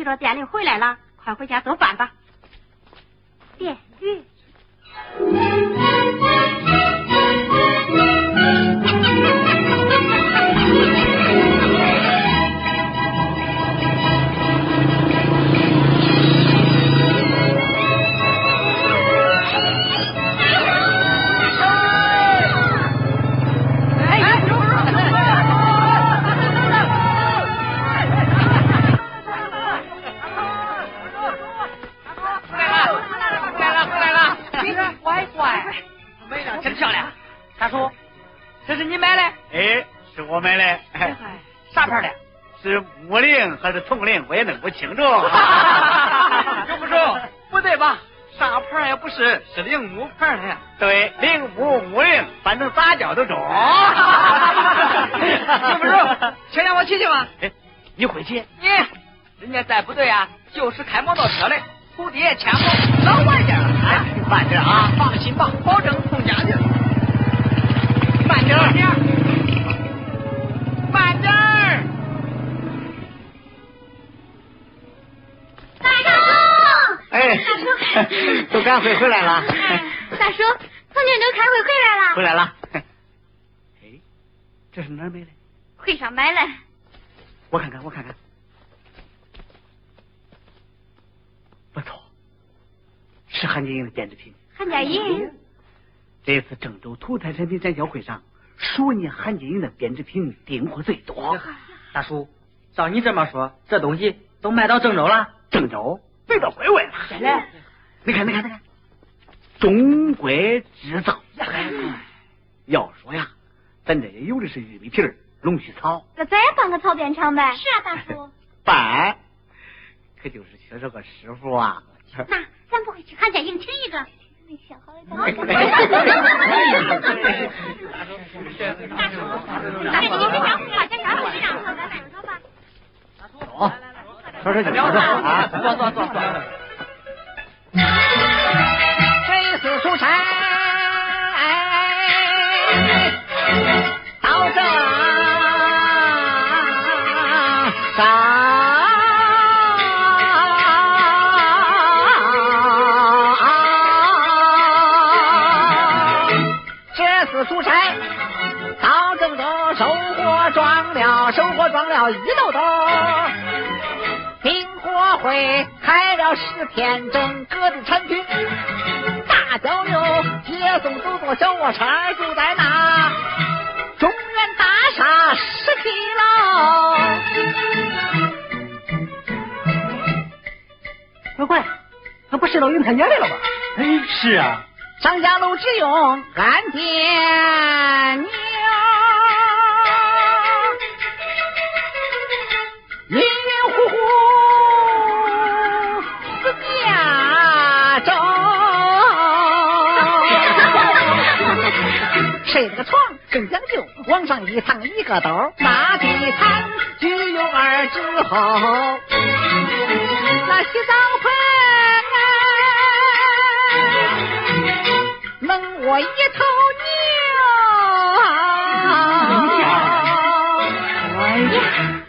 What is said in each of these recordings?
去了店里回还是铜铃，我也弄不清楚。中不中？不对吧？啥牌也不是，是铃木牌的。对，铃木木铃，反正咋叫都中。中不中？请让我骑去吧？哎，你会骑？你，人家在部队啊，就是开摩托车的。徒弟牵过，老慢点哎，慢点啊！放心吧，保证送家去。慢点，慢点，慢点。哎，大叔，都赶会回来了。大叔，从郑州开会回来了。回来了。哎，这是哪儿买的？会上买的。我看看，我看看。不错，是韩家营的编织品。韩家营。这次郑州土特产品展销会上，数年韩金英的编织品订货最多。大叔，照你这么说，这东西都卖到郑州了？郑州。飞到国外了，真的？你看，你看，你看，中国制造。要说呀，咱这也有的是玉米皮儿、龙须草。那咱也办个草编厂呗？是啊，大叔。办，可就是缺少个师傅啊。那咱不会去韩家营请一个？没想好的。大叔，大叔，你去讲话，讲讲话，让他来办吧。走。说说说说啊，坐坐坐坐。这次出差到这出差到郑州，收获装了，收获装了一兜兜。订货会开了十天，整个的产品大交流，接送走坐小卧车就在那中原大厦十七楼。乖乖，那不是到云台演来了吗？哎，是啊，上下楼只用按键钮。睡这个床更讲究，往上一躺一个兜，那地毯具有二指厚。那洗澡盆能卧一头牛。哎呀，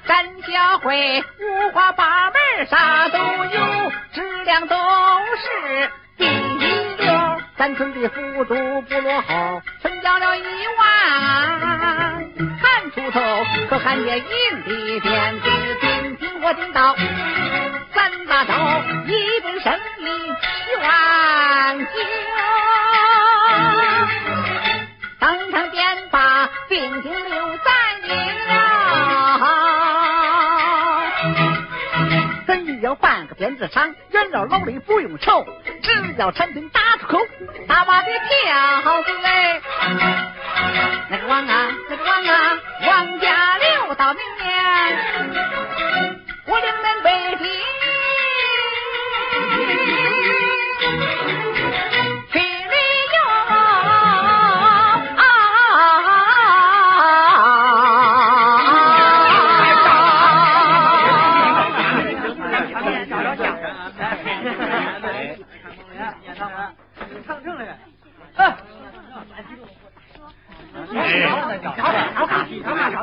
咱家会五花八门，啥都有，质量都是第一流。咱村的富足不落后。交了一万，喊出头，可喊见银的鞭子，叮叮我叮到三大刀，一本生意十万九，当场便把兵丁留在了。真要办个编织厂，原料劳力不用愁，只要产品打出口，大把的票子嘞。那个王啊，那个王啊，王家留到明年，我领人北平。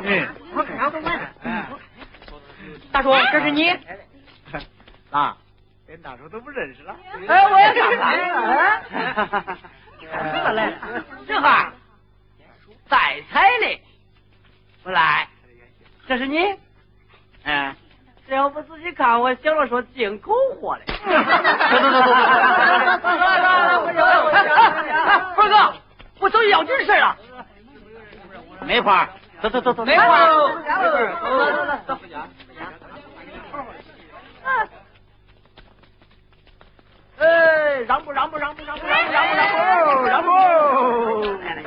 嗯，大叔，这是你。啊，连大叔都不认识了。哎，我也认识。哎，干来嘞？这哈，再猜嘞。来，这是你。哎。只要不仔细看，我想了说进口货嘞。辉哥，我走要走走。梅花。走走走走。梅花，走走走走。哎，让步让步让步让步让步让步让步！来来，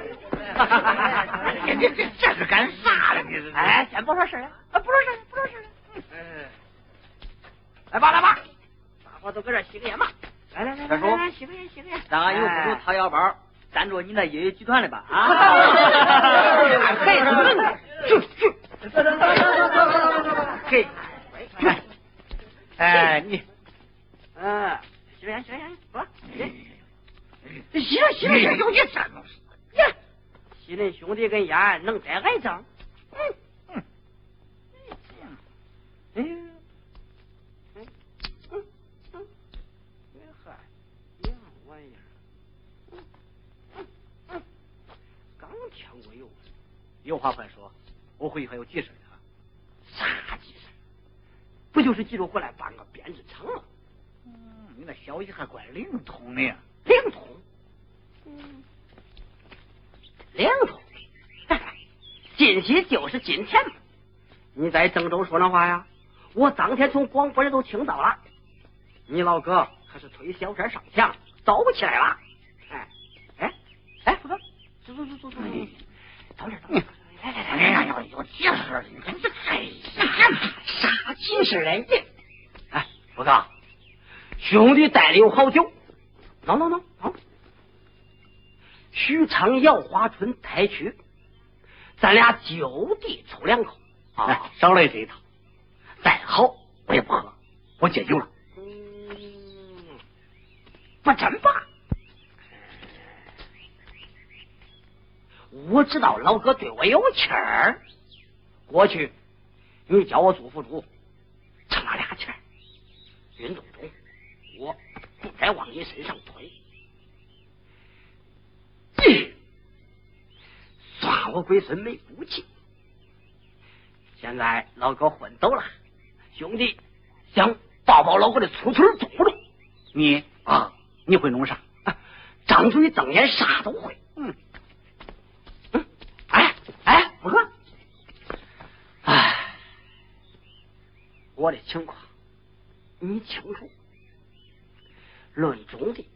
哈哈哈哈哈！这这这是干啥了？你是？哎，先不说事了，啊，不说事了，不说事了。嗯，来吧来吧，大伙都搁这洗个眼吧。来来来，大叔，洗个眼洗个眼。咱又不如掏腰包赞助你那音乐集团的吧？啊！嘿，去去，嘿，哎你，嗯。洗脸，洗脸，走吧。洗了洗了，有你真东西。呀，新人兄弟跟烟能带挨仗？嗯嗯嗯嗯嗯嗯嗯，你嗨，样玩意儿。嗯嗯嗯，刚添过油。有话快说，我回去还有急事呢。啥急事？不就是急着回来办个编制成了。嗯？你那消息还怪灵通的呀！灵通，嗯，灵通，今夕就是今天嘛！你在郑州说那话呀，我当天从广播里都听到了。你老哥可是推小车上墙，走起来了！哎哎哎，福哥，走走走走走，到这到这，来来来，哎呀，有有急事，你这哎呀，啥急事来着？哎，福哥。兄弟带的有好酒，喏喏喏，好。许昌耀华春太曲，咱俩就地抽两口啊，少来这一套。再好我也不喝，我戒酒了。嗯，不真吧？我知道老哥对我有气儿。过去你叫我做副主，挣了俩钱，运动中。我不该往你身上推，算我龟孙没福气。现在老哥混走了，兄弟想抱抱老哥的粗腿中不中？你啊，你会弄啥？啊张嘴瞪眼啥都会。嗯，哎哎，五哥，哎，我的情况你清楚。论中的，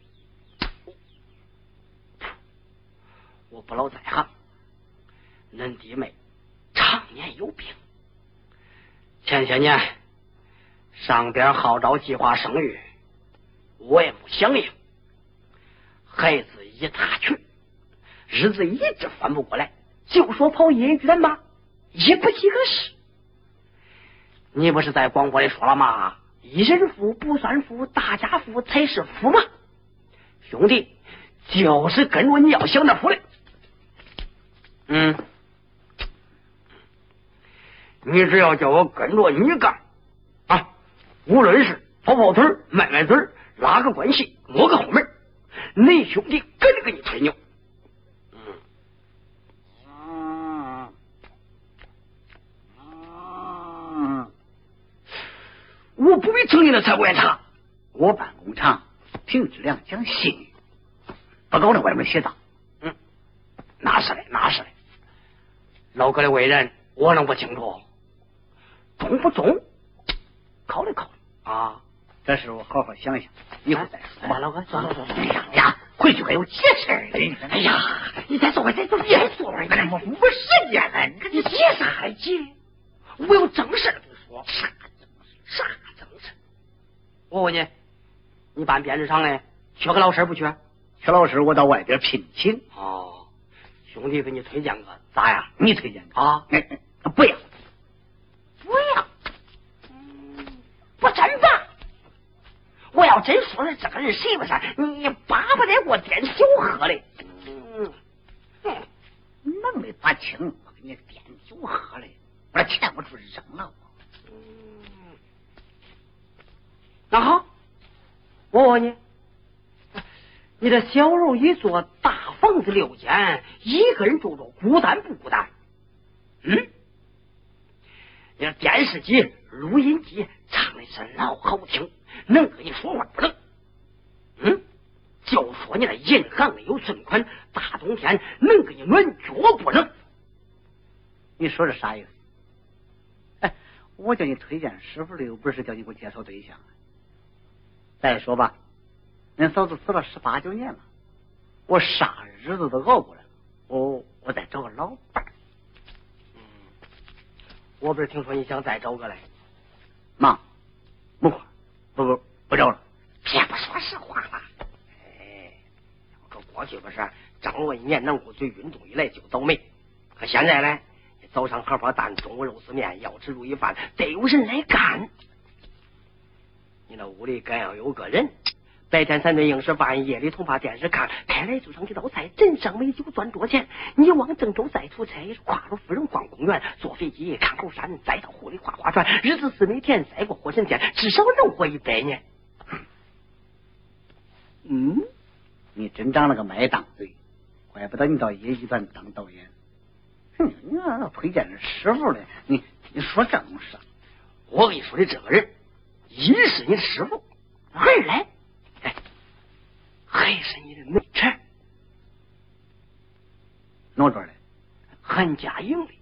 我不老在行。恁弟妹常年有病，前些年上边号召计划生育，我也不响应。孩子一大群，日子一直翻不过来，就说跑医院吧，也不几个事。你不是在广播里说了吗？一人富不算富，大家富才是富嘛！兄弟，就是跟着你要想着富的。嗯，你只要叫我跟着你干啊，无论是跑跑腿、卖卖嘴、拉个关系、摸个后门，恁兄弟跟着给你吹牛。我不必成立的财务员查，我办工厂凭质量讲信誉，不搞那外面写账。嗯，那是的，那是的。老哥的为人，我能不清楚？中不中？考虑考虑啊。这事我好好想想，一会儿再说吧。老哥，走走走。哎呀呀，回去还有急事儿。哎呀，你再坐会，再坐会，再坐会。我没时间了，你你急啥急？我有正事不说。啥啥？我问你，你办编织厂的缺个老师不缺？缺老师，我到外边聘请。哦，兄弟给你推荐个咋样？你推荐啊？不要，不要。嗯，不真吧？我要真说了这个人谁不是？你巴不得给我点酒喝嘞。嗯，能的把清，我给你点酒喝嘞。我这钱我出扔了。嗯，你，你这小楼一座，大房子六间，一个人住着，孤单不孤单？嗯？你电视机、录音机唱的是老好听，能跟你说话不能？嗯？就说你那银行里有存款，大冬天能给你暖脚不能？你说这啥意思？哎，我叫你推荐师傅的，又不是叫你给我介绍对象。再说吧，恁嫂子死了十八九年了，我啥日子都熬过来了，我我再找个老伴儿。嗯，我不是听说你想再找个嘞？妈，不不不不找了，别不说实话了。哎，这过去不是张罗一年能够嘴运动一来就倒霉，可现在呢，早上荷包蛋，中午肉丝面，要吃如意饭，得有人来干。你那屋里该要有个人，白天三顿硬食饭，夜里同把电视看，开来就上几道菜，人上美酒端桌前。你往郑州再出差，跨了夫人逛公园，坐飞机看猴山，再到湖里划划船，日子四美甜，再过火神仙，至少能活一百年。嗯，你真长了个麦当嘴，怪不得你到野剧团当导演。哼，你那推荐的师傅呢？你你说正事，我跟你说的这个人。一是你师傅，二来，还是你的门产，哪着嘞？韩家营的，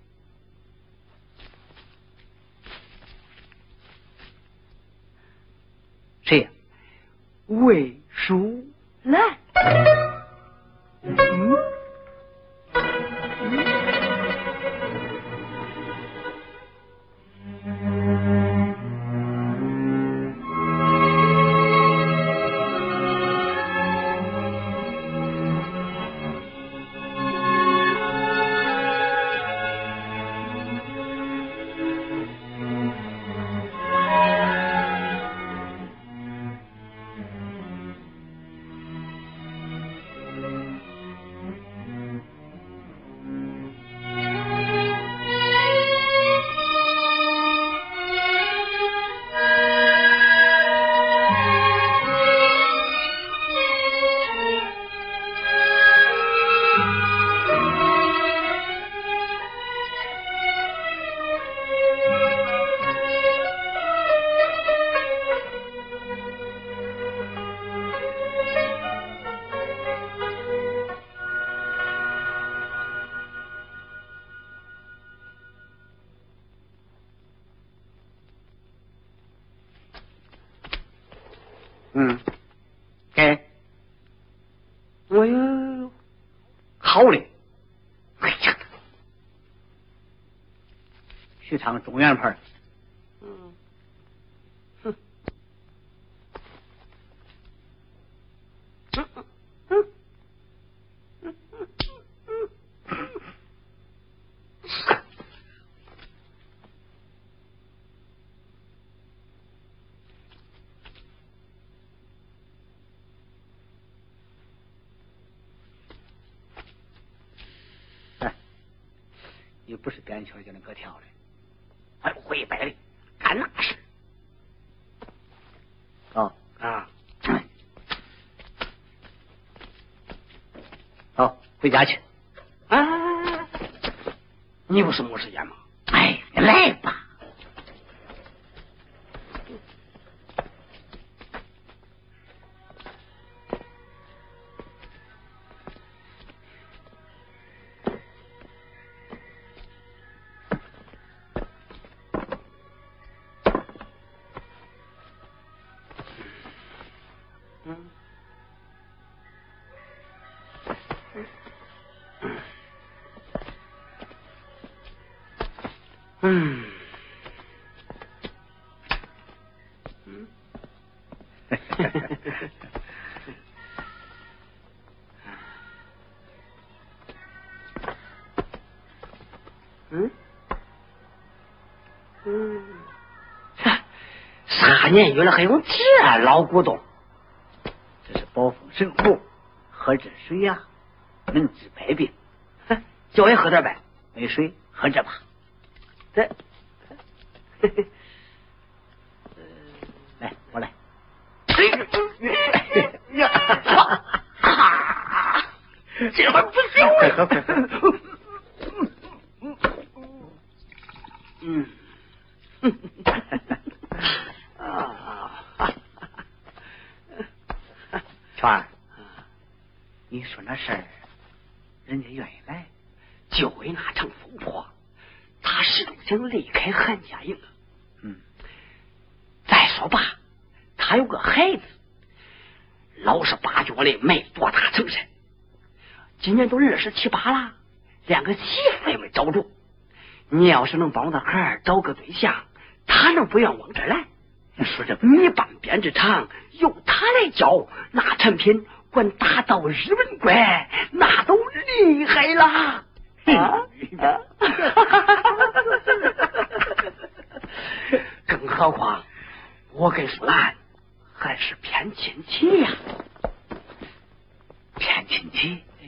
谁呀？魏淑兰。中原牌。哎，你不是边圈就能搁跳的。会摆的，干那事。啊啊，好，回家去。啊，你不是没时间吗？哎，来年月了还用这老古董？这是宝丰神壶，喝这水呀能治百病。哼叫也喝点呗，没水喝这吧。这，来，我来。这还不行？快喝快喝。嗯。啊！全儿，你说那事儿，人家愿意来，就为那场风波，他始终想离开韩家营。嗯。再说吧，他有个孩子，老实巴交的，没多大成身，今年都二十七八了，连个媳妇也没找着。你要是能帮他孩儿找个对象，他能不愿往这来？你说这你办编织厂，由他来教，那产品管打到日本关，那都厉害了。啊！更何况，我跟苏兰还是偏亲戚呀，偏亲戚。哎，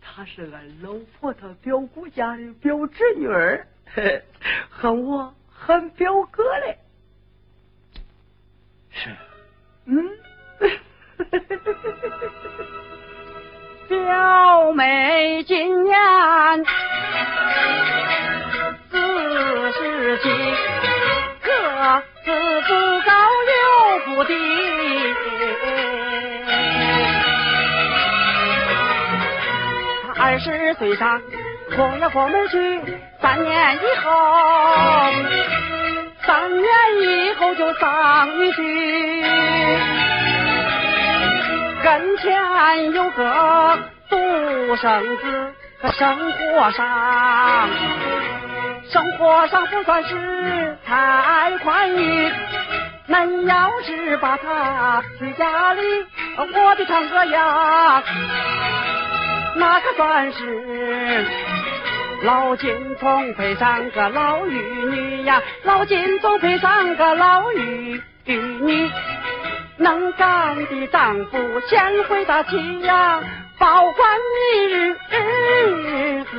她是俺老婆她表姑家的表侄女儿，喊我喊表哥嘞。是，嗯，表妹今年四十七，个子不高又不低，她二十岁上过了过门去，三年以后。三年以后就上女婿，跟前有个独生子，可生活上生活上不算是太宽裕。恁要是把他娶家里，我的堂哥呀，那可算是。老金总配上个老玉女呀，老金总配上个老玉女，能干的丈夫先回大气呀，保管你日子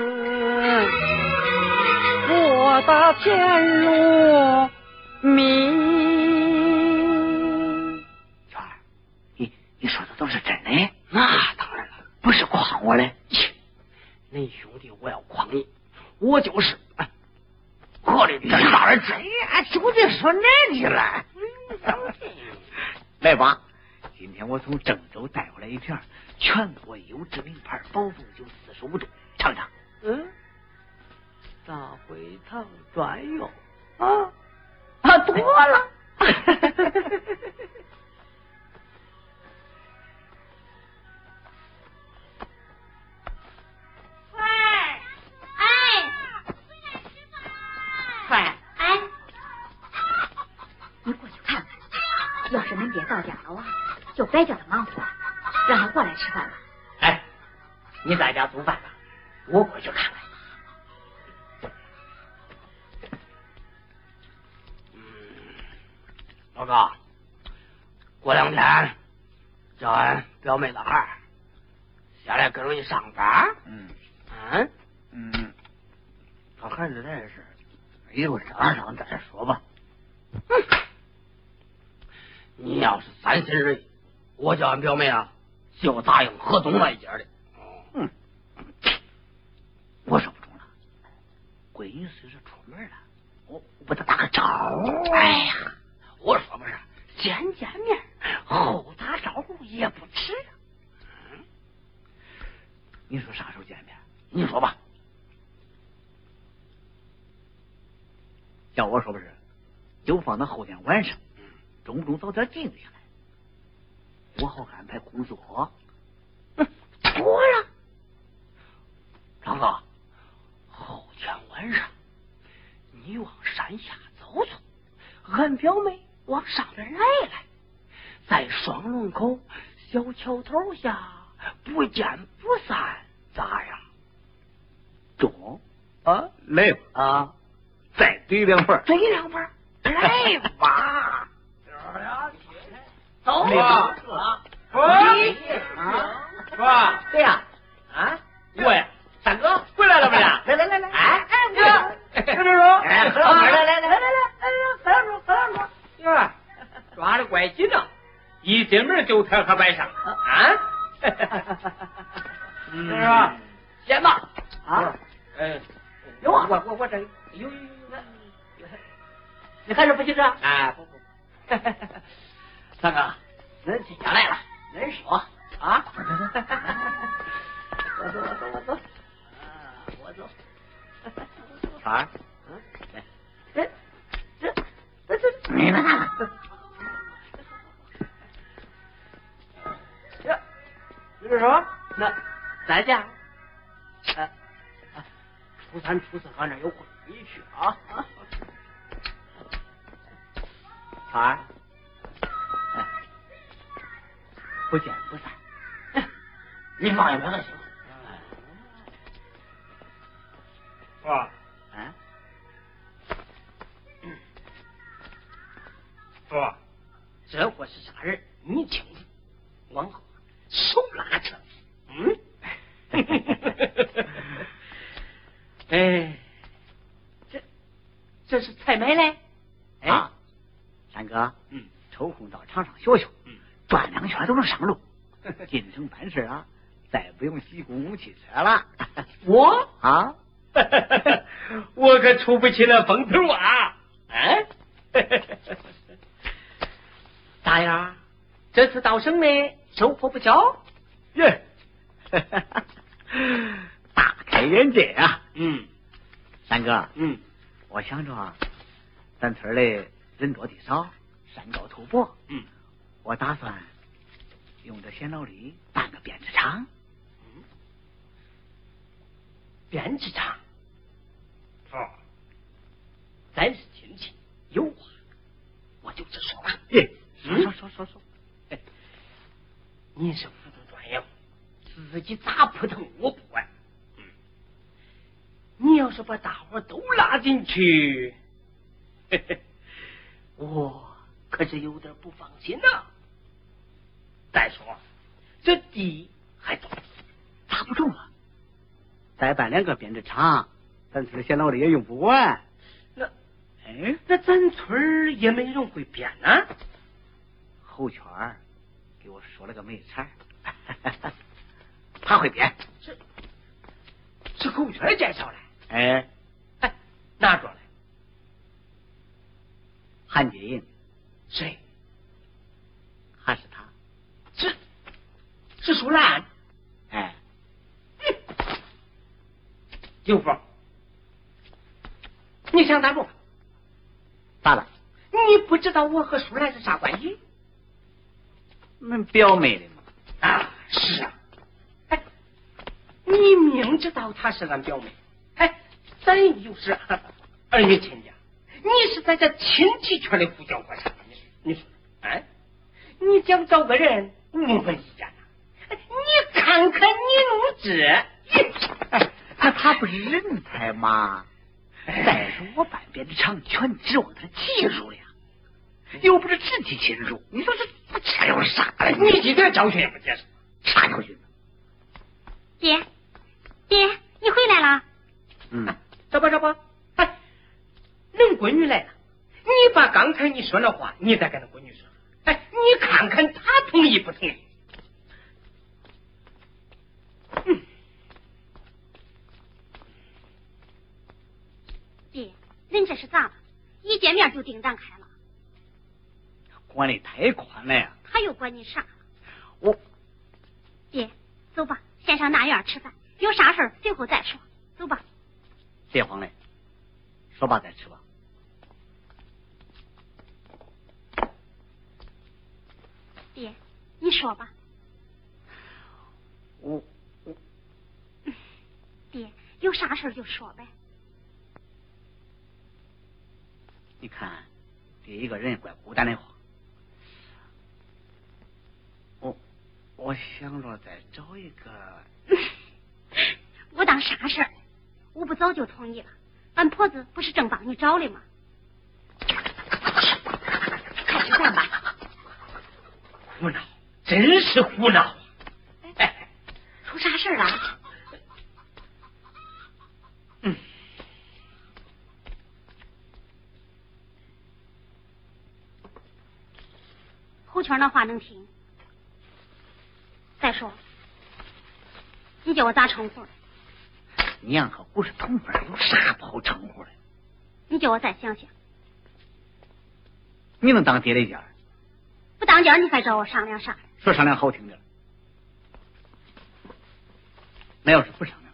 过得甜如蜜。圈儿，你你说的都是真的？那当然了，不是诓我嘞。恁兄弟，我要诓你，我就是我的这哪儿真呀？就得说哪里了？来吧，今天我从郑州带回来一瓶全国优质名牌宝凤酒四十五度，尝尝。嗯，大灰堂专用啊啊，多了。要是恁爹到家了啊，就别叫他忙活，让他过来吃饭了。哎，你在家做饭吧，我过去看看。嗯，老高，过两天叫俺表妹的孩儿下来跟着你上班。嗯嗯嗯，他孩子这事，一会儿上上再说吧。嗯。你要是三心二意，我叫俺表妹啊，就答应何东那一家的。嗯，我说不中了，闺女虽是出门了，我我给她打个招呼。哎呀，我说不是，先见面后打招呼也不迟。嗯，你说啥时候见面？你说吧。要我说不是，就放到后天晚上。中不中早点定下来，我好安排工作。嗯，妥了。张哥，后天晚上你往山下走走，俺表妹往上边来来，在双龙口小桥头下不见不散，咋样？中啊，来吧啊，再怼两份，怼两份，来吧。走。啊！说。啊，说。对呀，啊，我呀，大哥回来了没呀？来来来来，哎哎，哥，叔叔，哎，喝两来来来来来，哎呀，喝两盅，喝两盅。哟，抓的怪紧呐，一进门就特可摆上啊。是吧？先吧，啊，哎，有啊。我我我这有有有。有，你还是不去这？哎，不不，三哥，恁亲家来了，恁说啊？我走我走我走，啊，我走。圈儿，嗯，这这这这你们看，这，就是说，那再见。呃，啊初三、初四俺这有会回去啊啊！圈不见不散。你放一边就行。啊，是吧？这货是啥人？你清楚。往后手拉车。嗯。哎，这这是才买嘞？哎，啊，三哥，嗯，抽空到场上学学，嗯，转两圈都能上路。进城办事啊，再不用洗公共汽车了。我 啊，我可出不起那风头啊！哎，咋样？这次到省内收获不小？耶，大开眼界啊！嗯三哥，嗯，我想着啊，咱村里人多地少，山高土薄，嗯，我打算用这闲劳力办个编织厂。嗯编织厂，是吧？咱是亲戚，有话我就直说吧。耶，嗯说说说说说，你是糊涂专业，自己咋扑腾我不管。嗯，你要是把大伙都拉进去，嘿嘿，我可是有点不放心呐、再说，这地还多，砸不中了。再办两个编织厂，咱村闲劳力也用不完。那哎，那咱村也没人会编呢、侯圈儿给我说了个没茬儿，他会编。是是侯圈介绍的，哎，哎，哪着来？韩金英谁？还是他？是是舒兰。哎，刘峰，你想咋着？咋了？你不知道我和舒兰是啥关系？恁表妹的嘛。啊，是啊。哎，你明知道她是俺表妹，哎，咱又是儿女亲家，你是在这亲戚圈里胡搅和啥？你说，你说，哎，你想找个人误会一下你看看你弄这，哎，那他不是人才吗？再说我半边的厂全指望他技术了呀，又不是直系亲属，你说这这有啥了？你一点教训也不接受。啥教训？爹，爹，你回来了？嗯，这不这不，哎，恁闺女来了，你把刚才你说那话，你再跟恁闺女说，哎，你看看她同意不同意？嗯，爹，人这是咋了？一见面就叮当开了，管的太宽了呀！他又管你啥？我爹，走吧，先上那院吃饭，有啥事儿随后再说。走吧。别慌嘞，说吧再吃吧。爹，你说吧。我爹，有啥事儿就说呗。你看，这一个人怪孤单的慌。我我想着再找一个，我当啥事儿？我不早就同意了。俺婆子不是正帮你找的吗？快吃饭吧。胡闹，真是胡闹！哎，出啥事儿了？侯圈那话能听？再说，你叫我咋称呼？娘和不是同辈，有啥不好称呼的？你叫我再想想。你能当爹的家？不当家，你还找我商量啥？说商量好听点。那要是不商量，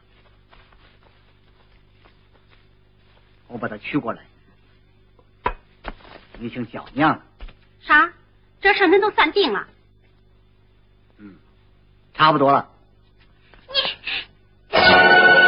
我把他娶过来，你姓叫娘了。啥？这事恁都算定了？嗯，差不多了。你。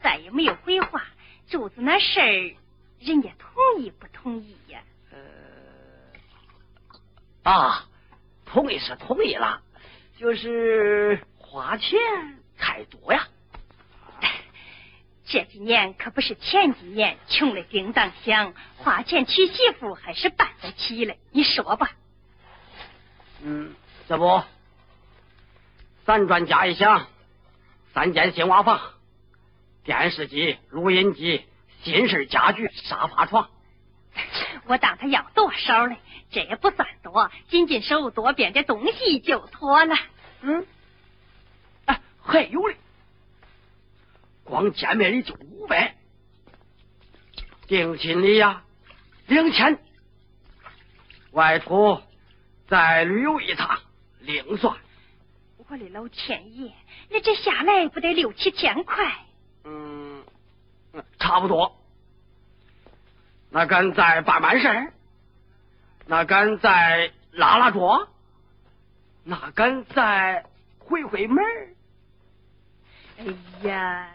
再也没有回话。柱子那事儿，人家同意不同意呀？呃，啊，同意是同意了，就是花钱太多呀。这几年可不是前几年穷的叮当响，花钱娶媳妇还是办得起了。你说吧。嗯，这不，咱专家一项，三间新瓦房，电视机、录音机、新式家具、沙发床。我当他要多少嘞？这也不算多，仅仅手多变点东西就妥了。嗯，哎，还有嘞。光见面礼就五百，定亲礼呀两千，外出再旅游一趟另算。我的老天爷，那这下来不得六七千块？嗯，差不多。那敢再办办事？那敢再拉拉桌？那敢再回回门？哎呀！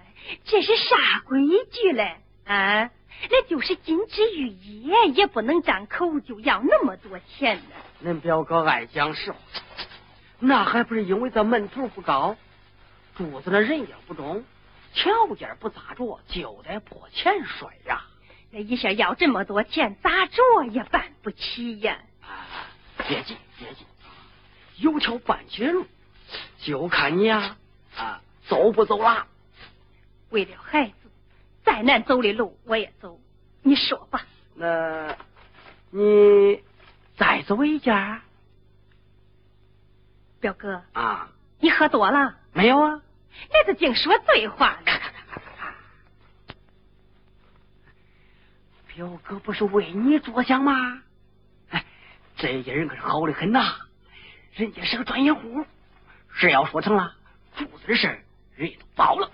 这是啥规矩嘞？啊，那就是金枝玉叶，也不能张口就要那么多钱呢。恁表哥爱讲实话，那还不是因为这门头不高，柱子那人也不中，条件不咋着，就得破钱摔呀。那一下要这么多钱，咋着也办不起呀。啊，别急别急，有条办起的路，就看你呀啊走不走了。为了孩子，再难走的路我也走。你说吧。那，你再走一家。表哥啊，你喝多了没有啊？那个净说醉话呢。表哥不是为你着想吗？哎，这家人可是好的很呐，人家是个专业户，只要说成了，柱子的事人家都包了。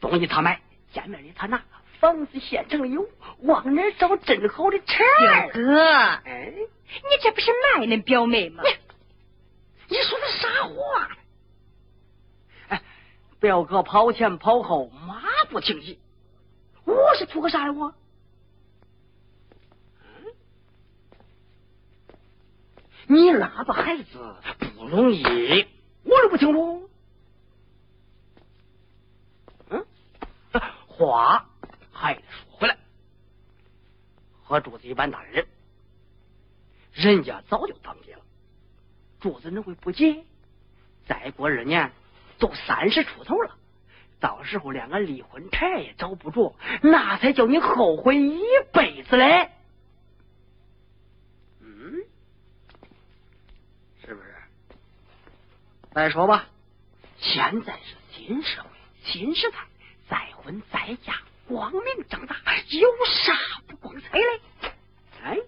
东西他买，见面的他拿，房子现成的有，往哪找真好的车？表哥，哎，你这不是卖恁表妹吗？你说的啥话？表哥跑前跑后，马不停蹄，我是图个啥呀？我，你拉着孩子不容易，我都不清楚。话还得说回来，和柱子一般大的人，人家早就当爹了，柱子怎会不急？再过二年都三十出头了，到时候连个离婚茬也找不着，那才叫你后悔一辈子嘞。嗯，是不是？再说吧，现在是新社会，新时代。再婚再嫁，光明正大，有啥不光彩嘞？哎，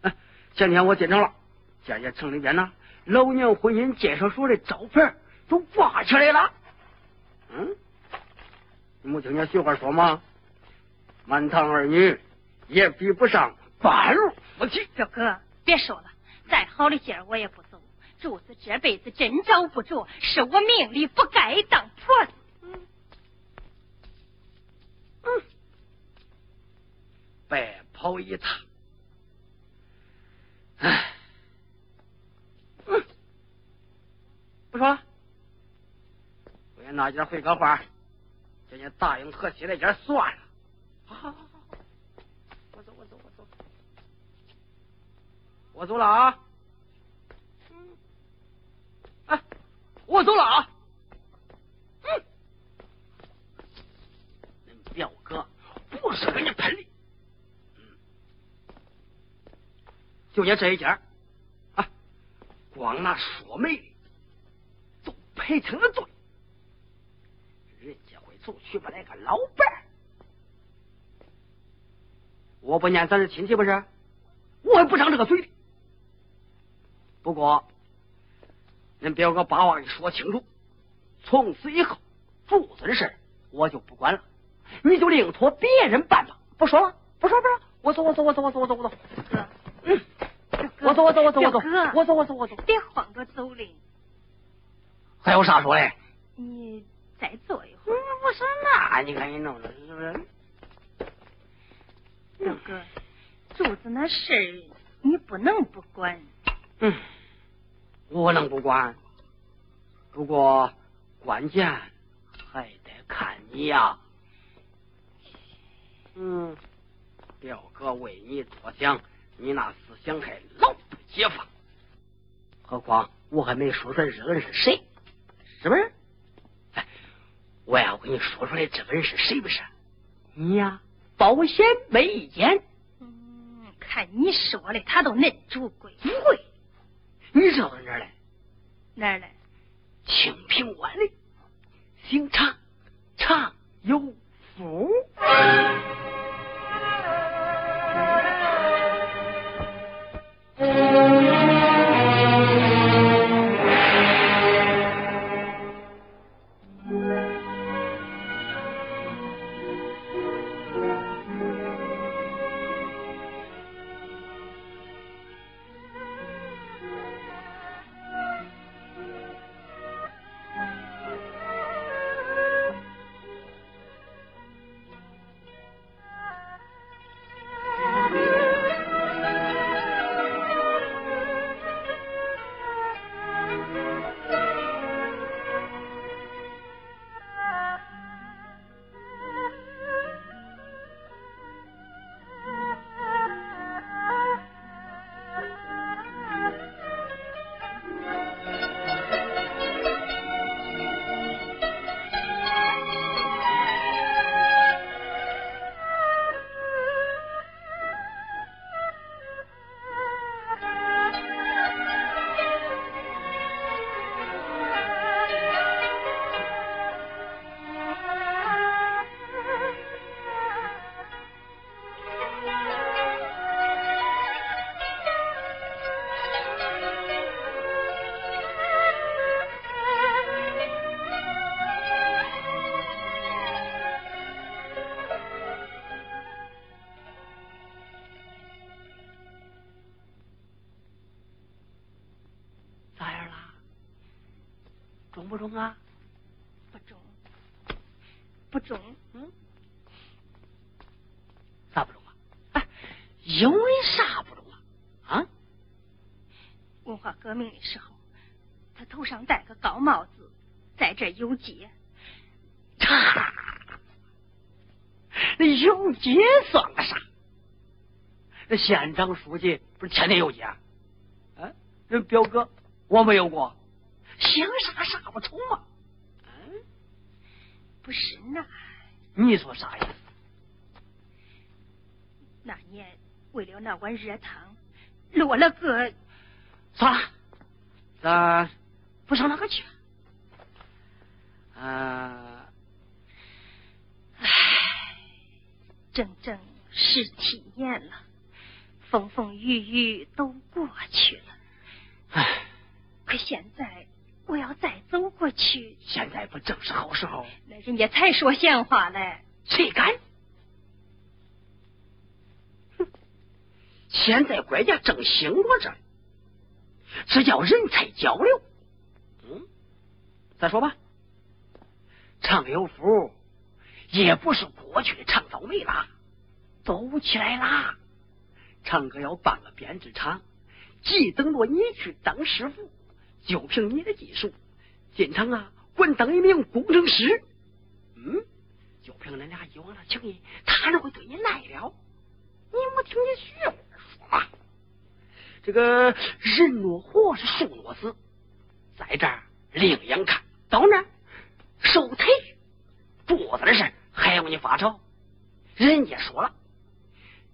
哎，前天我进城了，见见城里边呢，老娘婚姻介绍所的招牌都挂起来了。嗯，你没听见媳妇说吗？满堂儿女也比不上半路夫妻。表哥，别说了，再好的劲儿我也不走。柱子这辈子真找不着，是我命里不该当婆子。嗯，白跑一趟，我那家会个话，叫你答应和稀那家算了。好好好好好，我走我走我走，我走了啊。嗯，哎，我走了啊。嗯表哥不是跟你喷的，嗯，就你这一家啊，光那说媒的都赔成了罪，人家会走娶不来个老伴我不念咱是亲戚不是？我也不长这个嘴。不过，恁表哥把话给说清楚，从此以后父子的事我就不管了。你就另托别人办吧，不说了，不说不说，我走我走我走我走我走我走，哥，嗯，我走我走我走我走，哥，我走我走我走，别慌着走嘞，还有啥说嘞？你再坐一会儿。不是那，你看你弄的是不是？表哥，柱子那事儿你不能不管。嗯，我能不管？不过关键还得看你呀。嗯，表哥为你着想，你那思想还老不解放。何况我还没说出来这个人是谁，是不是？哎，我要跟你说出来这个人是谁不是？你呀，保险没意见。嗯，看你说的，他都恁主贵。不贵，你知道哪儿来？哪儿来？清平湾的，姓常，常有福。中不中啊？不中，不中。嗯，咋不中啊？哎，因为啥不中啊？啊？文化革命的时候，他头上戴个高帽子，在这儿游街。哈，那游街算个啥？那县长书记不是天天游街？啊，人表哥我没有过，想啥杀不成嘛？嗯，不是那，你说啥呀？那年为了那碗热汤，落了个。算了，咱不上那个去。啊，唉，整整十七年了，风风雨雨都过去了。唉，可现在我要再走过去，现在不正是好时候？那人家才说闲话嘞。谁敢？哼！现在国家正兴着这，这叫人才交流。嗯，再说吧，常有福也不是过去的常倒霉啦，走起来啦。常哥要办个编织厂，既等着你去当师傅，就凭你的技术，进厂啊，稳当一名工程师。嗯，就凭恁俩以往的情谊，他哪会对你赖了？你没听见徐二说吗？这个人若活是树若死，在这儿另眼看，到那儿受腿桌子的事还要你发愁？人家说了，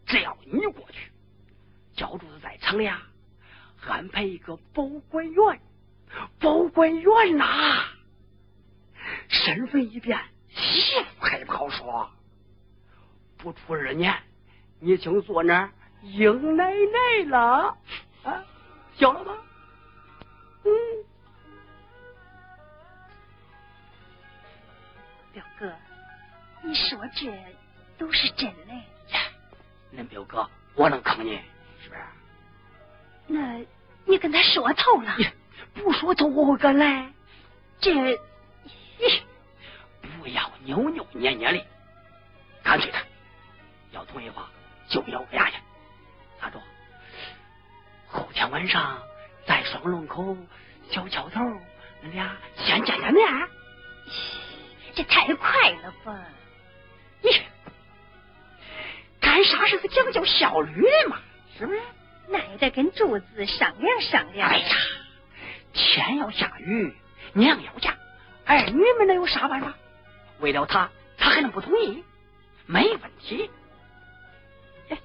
只要你过去，教主子在厂里啊安排一个保管员，保管员呐，身份一变，媳妇还不好说。不出二年，你就坐那儿应奶奶了啊，晓了吧？嗯，表哥，你说这都是真的？恁表哥，我能坑你，是不是？那你跟他说透了？不说透，我会敢来？这扭扭捏捏的，干脆的要同意话就咬个牙去。咋着？后天晚上在双龙口小桥头，恁俩先见见面。这太快了吧？咦，干啥是个讲究效率的嘛？是不是？那也得跟柱子商量商量。哎呀，天要下雨，娘要嫁，儿女们能有啥办法？为了他，他还能不同意？没问题。哎，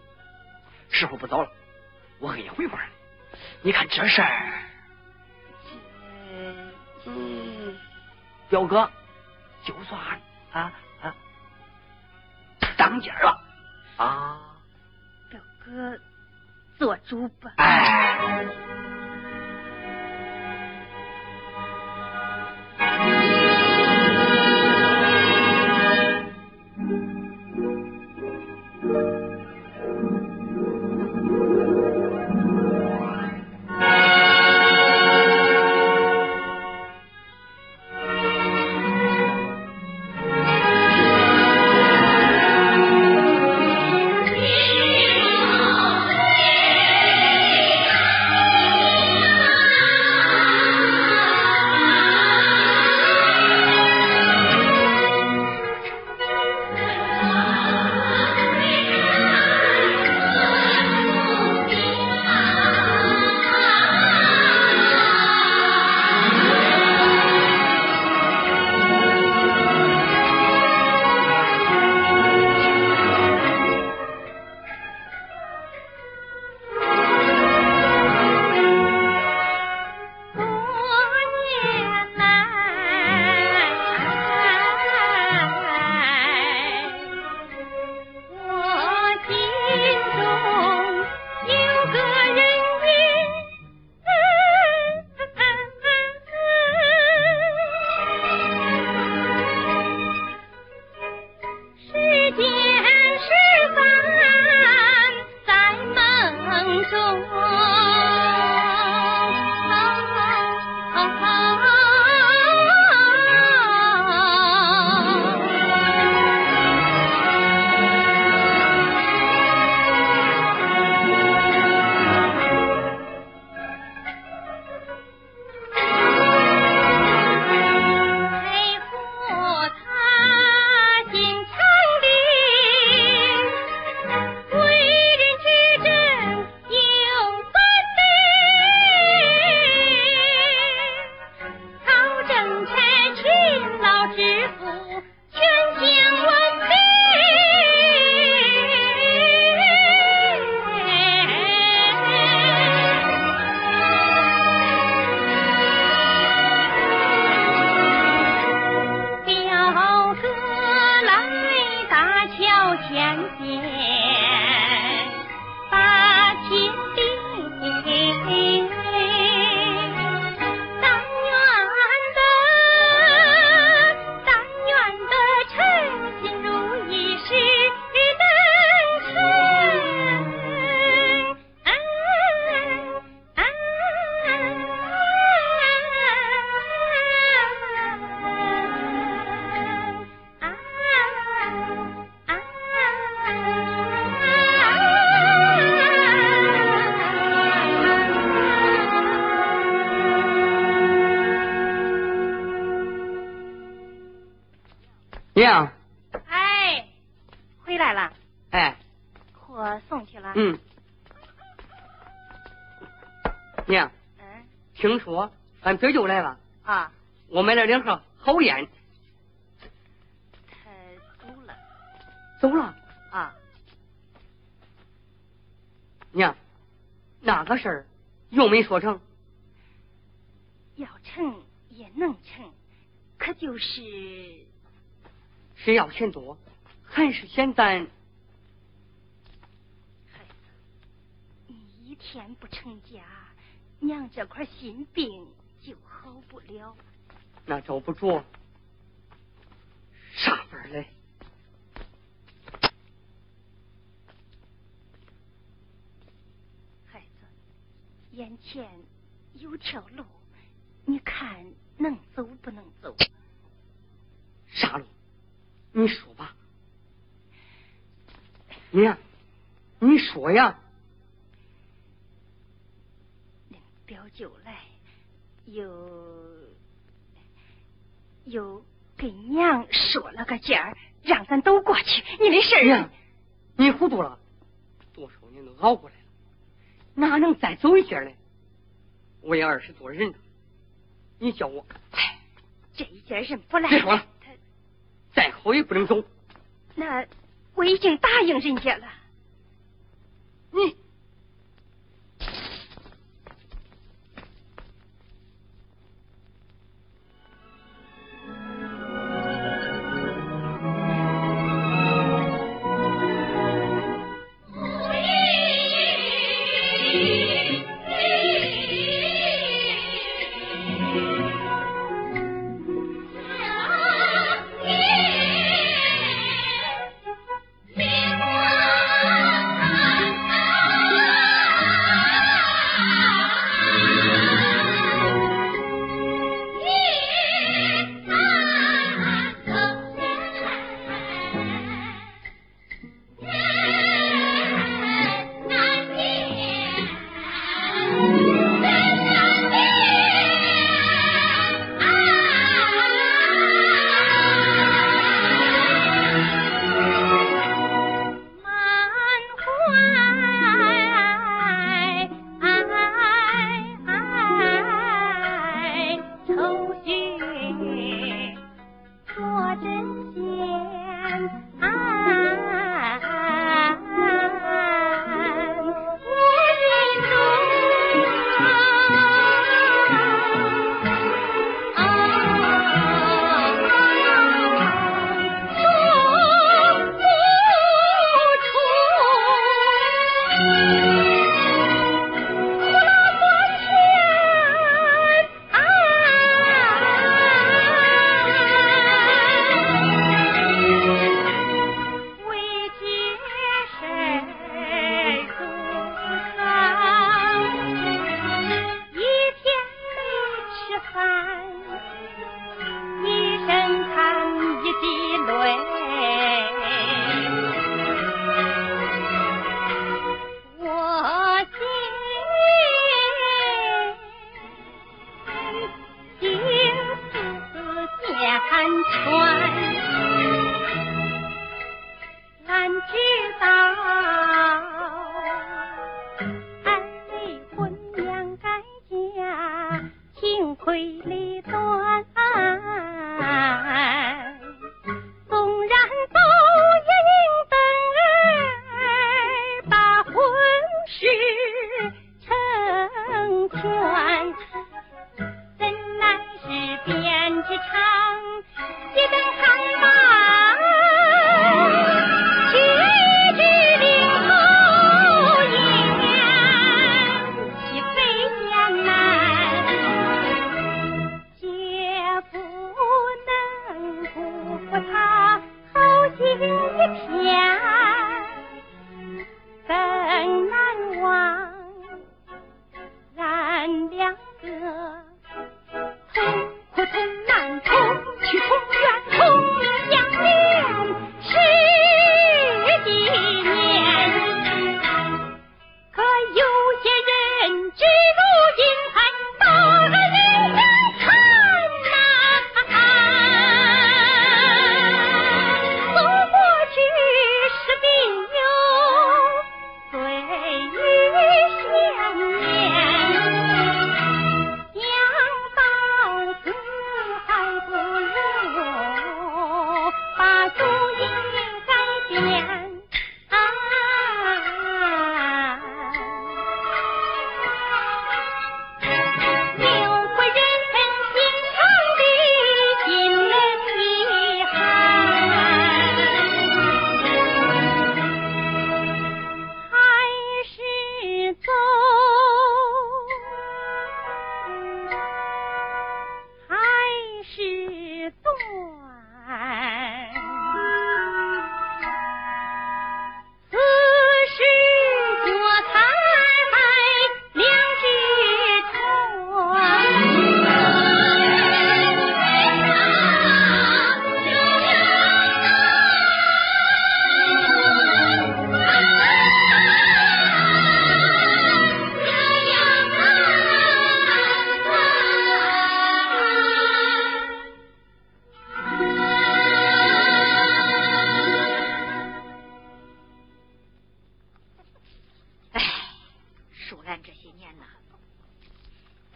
时候不早了，我给你回话。你看这事儿，嗯，表哥，就算啊啊当家了啊，表哥。做主吧。娘，哎，回来了。哎，货送去了。嗯。娘，嗯，听说俺这就来了。啊。我买了两盒好烟。他走了。走了。啊。娘，那个事儿又没说成。要成也能成，可就是。是要钱多，还是嫌咱？孩子，你一天不成家，娘这块心病就好不了。那找不着啥法嘞？孩子，眼前有条路，你看能走不能走？啥路？你说吧，你你说呀。表舅来，又又给娘说了个价儿，让咱都过去。你的事儿，你糊涂了，多少年都熬过来了，哪能再走一截呢？我也二十多人了，你叫我，哎，这一件人不赖，别说了，再好也不能走。那我已经答应人家了，你。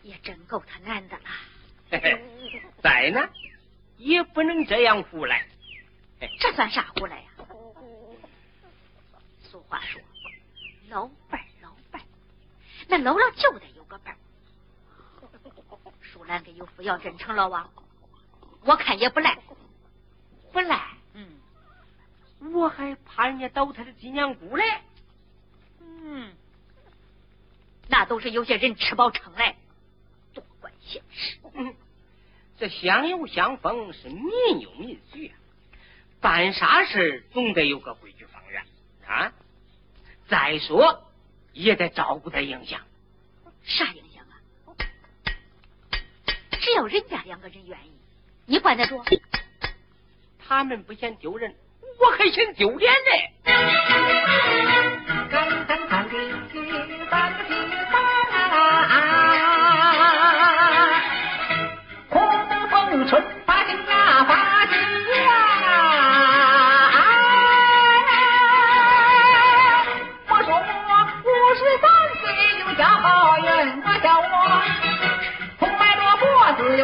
也真够他难的了。嘿嘿，在呢，也不能这样胡来。这算啥胡来呀？俗话说，老伴儿老伴儿，那老了就得有个伴儿。淑兰跟有福要真成了啊，我看也不赖。不赖，嗯我还怕人家倒他的金娘姑嘞。嗯，那都是有些人吃饱撑来，多管闲事。嗯，这相有相逢是民有民许啊，办啥事总得有个规矩方圆啊。再说也得照顾他影响。啥影响啊？只要人家两个人愿意，你管得住？他们不嫌丢人，我还嫌丢脸嘞。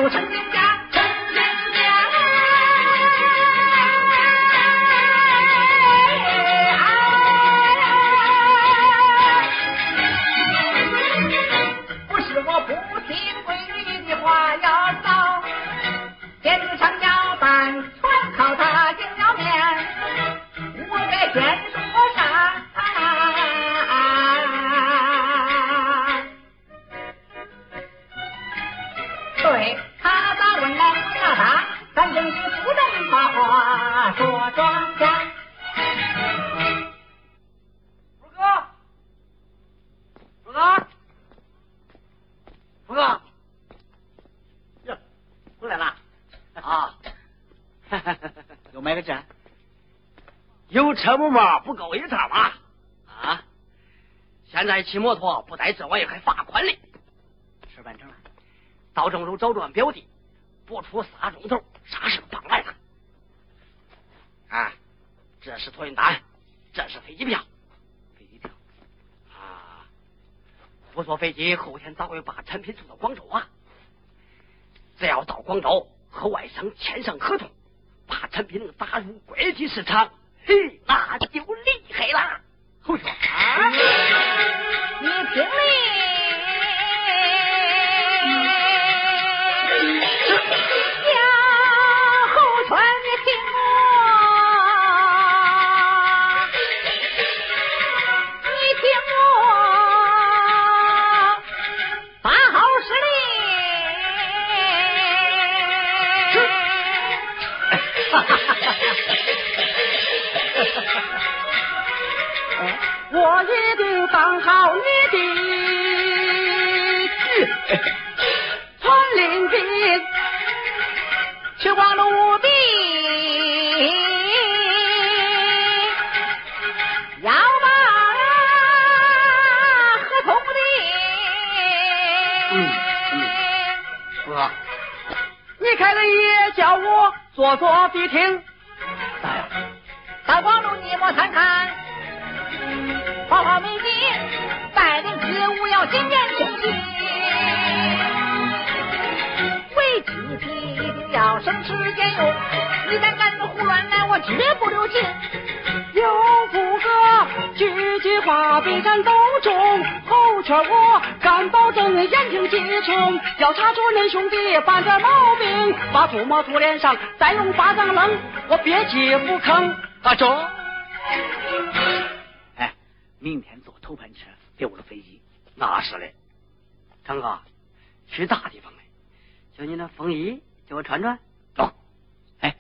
有成亲家，成车不嘛，不够一趟嘛？啊，现在骑摩托不带这玩意还罚款嘞。事办成了，到郑州找着俺表弟，不出仨钟头，啥事办完了。啊，这是托运单，这是飞机票飞机票。啊。不坐飞机，后天咋会把产品送到广州啊。只要到广州和外商签上合同，把产品打入国际市场，activo. 你开了也叫我坐坐必听。咋样？大光禄你莫看看，花花美景，带领职务要谨言慎行，为机体一定要省吃俭用。你敢干着胡乱来，我绝不留情。有福哥句句话必然都中，后圈我敢保证言听计从。要查出恁兄弟犯点毛病，把吐沫吐脸上，再用巴掌扔，我别急不吭。啊，中。哎，明天坐头班车溜了飞机。那是嘞，成哥，去大地方嘞，就你那风衣叫我穿穿。走，哎，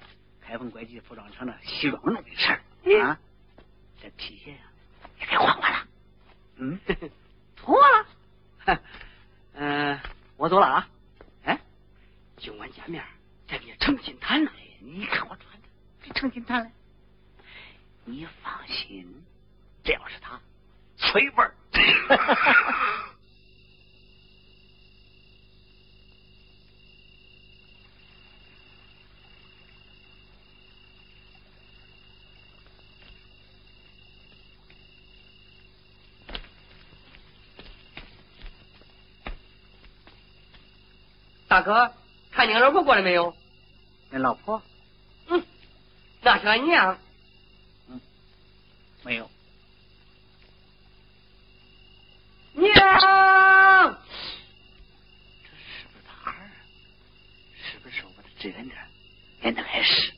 开封国际服装厂的西装弄的事儿啊，这皮鞋呀、也该换换了。嗯，脱了。嗯、我走了啊。哎，今晚见面再给你诚心谈呢。你看我穿的，别诚心谈了。你放心，这要是他，吹味儿。大哥，看你老婆过来没有？你老婆？嗯。那是俺娘。嗯。没有。娘。这是不是他儿？是不是我的支援点？哎，那开始。